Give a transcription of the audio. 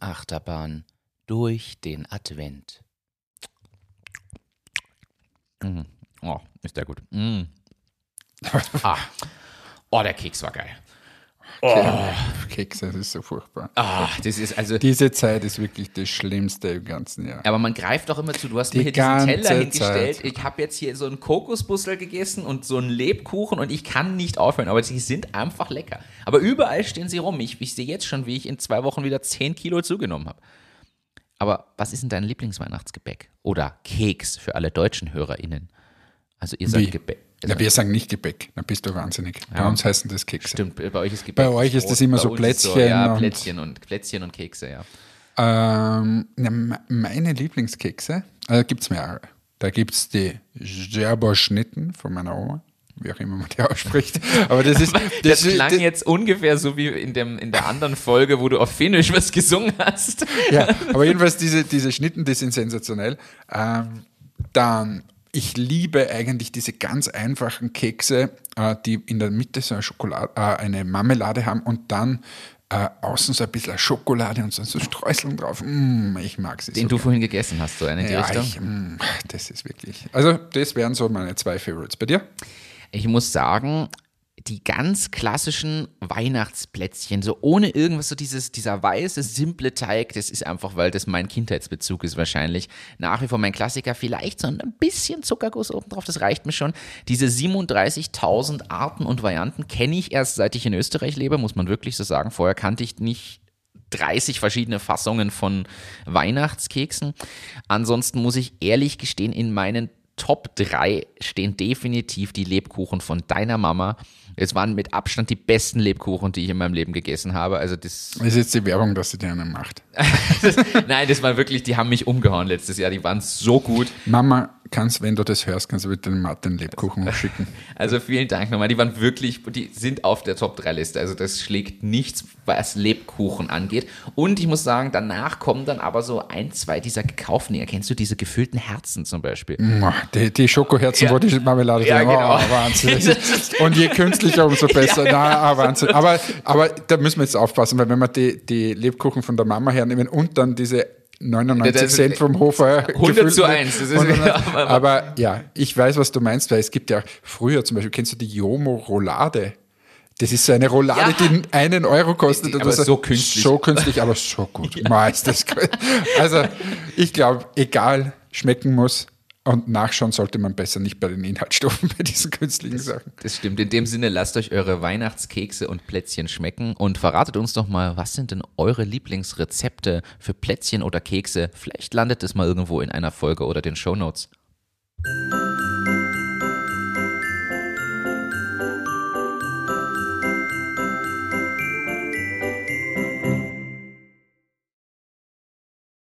Achterbahn durch den Advent. Mm. Oh, ist der gut. Mm. Ah. Oh, der Keks war geil. Oh. Kekse, das ist so furchtbar. Ah, das ist also. Diese Zeit ist wirklich das Schlimmste im ganzen Jahr. Aber man greift doch immer zu. Du hast Die mir hier diesen Teller hingestellt. Zeit. Ich habe jetzt hier so einen Kokosbussel gegessen und so einen Lebkuchen und ich kann nicht aufhören. Aber sie sind einfach lecker. Aber überall stehen sie rum. Ich, ich sehe jetzt schon, wie ich in zwei Wochen wieder 10 Kilo zugenommen habe. Aber was ist denn dein Lieblingsweihnachtsgebäck? Oder Keks für alle deutschen HörerInnen? Also ihr sagt Wie? Ja, wir sagen nicht Gebäck, dann bist du wahnsinnig. Bei uns heißen das Kekse. Stimmt, bei euch ist Gebäck. Bei euch ist das immer so Plätzchen ja, und- Plätzchen und Plätzchen und Kekse, ja. Ähm, na, me- meine Lieblingskekse, also gibt es mehrere. Da gibt es die Gerber-Schnitten von meiner Oma, wie auch immer man die ausspricht. Aber das ist. Das, ist- klang das- jetzt ungefähr so wie in, dem, in der anderen Folge, wo du auf Finnisch was gesungen hast. Ja, aber jedenfalls diese, diese Schnitten, die sind sensationell. Ähm, dann, ich liebe eigentlich diese ganz einfachen Kekse, äh, die in der Mitte so eine, Schokolade, äh, eine Marmelade haben und dann äh, außen so ein bisschen Schokolade und so, so Streuseln drauf. Mm, ich mag sie Den so. du vorhin gegessen hast, so eine ja, Richtung. ich, mm, das ist wirklich. Also, das wären so meine zwei Favorites. Bei dir? Ich muss sagen, die ganz klassischen Weihnachtsplätzchen, so ohne irgendwas, so dieses, dieser weiße, simple Teig, das ist einfach, weil das mein Kindheitsbezug ist wahrscheinlich. Nach wie vor mein Klassiker, vielleicht so ein bisschen Zuckerguss obendrauf, das reicht mir schon. Diese 37.000 Arten und Varianten kenne ich erst, seit ich in Österreich lebe, muss man wirklich so sagen. Vorher kannte ich nicht 30 verschiedene Fassungen von Weihnachtskeksen. Ansonsten muss ich ehrlich gestehen, in meinen Top 3 stehen definitiv die Lebkuchen von deiner Mama. Es waren mit Abstand die besten Lebkuchen, die ich in meinem Leben gegessen habe. Also das, ist jetzt die Werbung, dass sie dir einen macht. das nein, das war wirklich, die haben mich umgehauen letztes Jahr. Die waren so gut. Mama, kannst, wenn du das hörst, kannst du bitte den Martin Lebkuchen schicken. Also vielen Dank nochmal. Die waren wirklich, die sind auf der Top 3 Liste. Also das schlägt nichts, was Lebkuchen angeht. Und ich muss sagen, danach kommen dann aber so ein, zwei dieser gekauften. Erkennst du diese gefüllten Herzen zum Beispiel? Die, die Schokoherzen, Ja. wo die Marmelade Ja, drin genau. oh, Wahnsinn. Und je künstlicher, umso besser. Na, ah, Wahnsinn. Aber, aber da müssen wir jetzt aufpassen, weil wenn wir die, die Lebkuchen von der Mama hernehmen und dann diese 99 Das ist- Cent vom Hofer 100 zu 1, das ist- aber, ja, ich weiß, was du meinst, weil es gibt ja früher zum Beispiel, kennst du die Jomo-Roulade? Das ist so eine Roulade, Ja. die einen Euro kostet. Aber so künstlich. So künstlich, aber so gut. Gut. Also, ich glaube, egal, schmecken muss. Und nachschauen sollte man besser nicht bei den Inhaltsstoffen, bei diesen künstlichen Sachen. Das stimmt. In dem Sinne, lasst euch eure Weihnachtskekse und Plätzchen schmecken und verratet uns doch mal, was sind denn eure Lieblingsrezepte für Plätzchen oder Kekse? Vielleicht landet es mal irgendwo in einer Folge oder den Shownotes. Notes.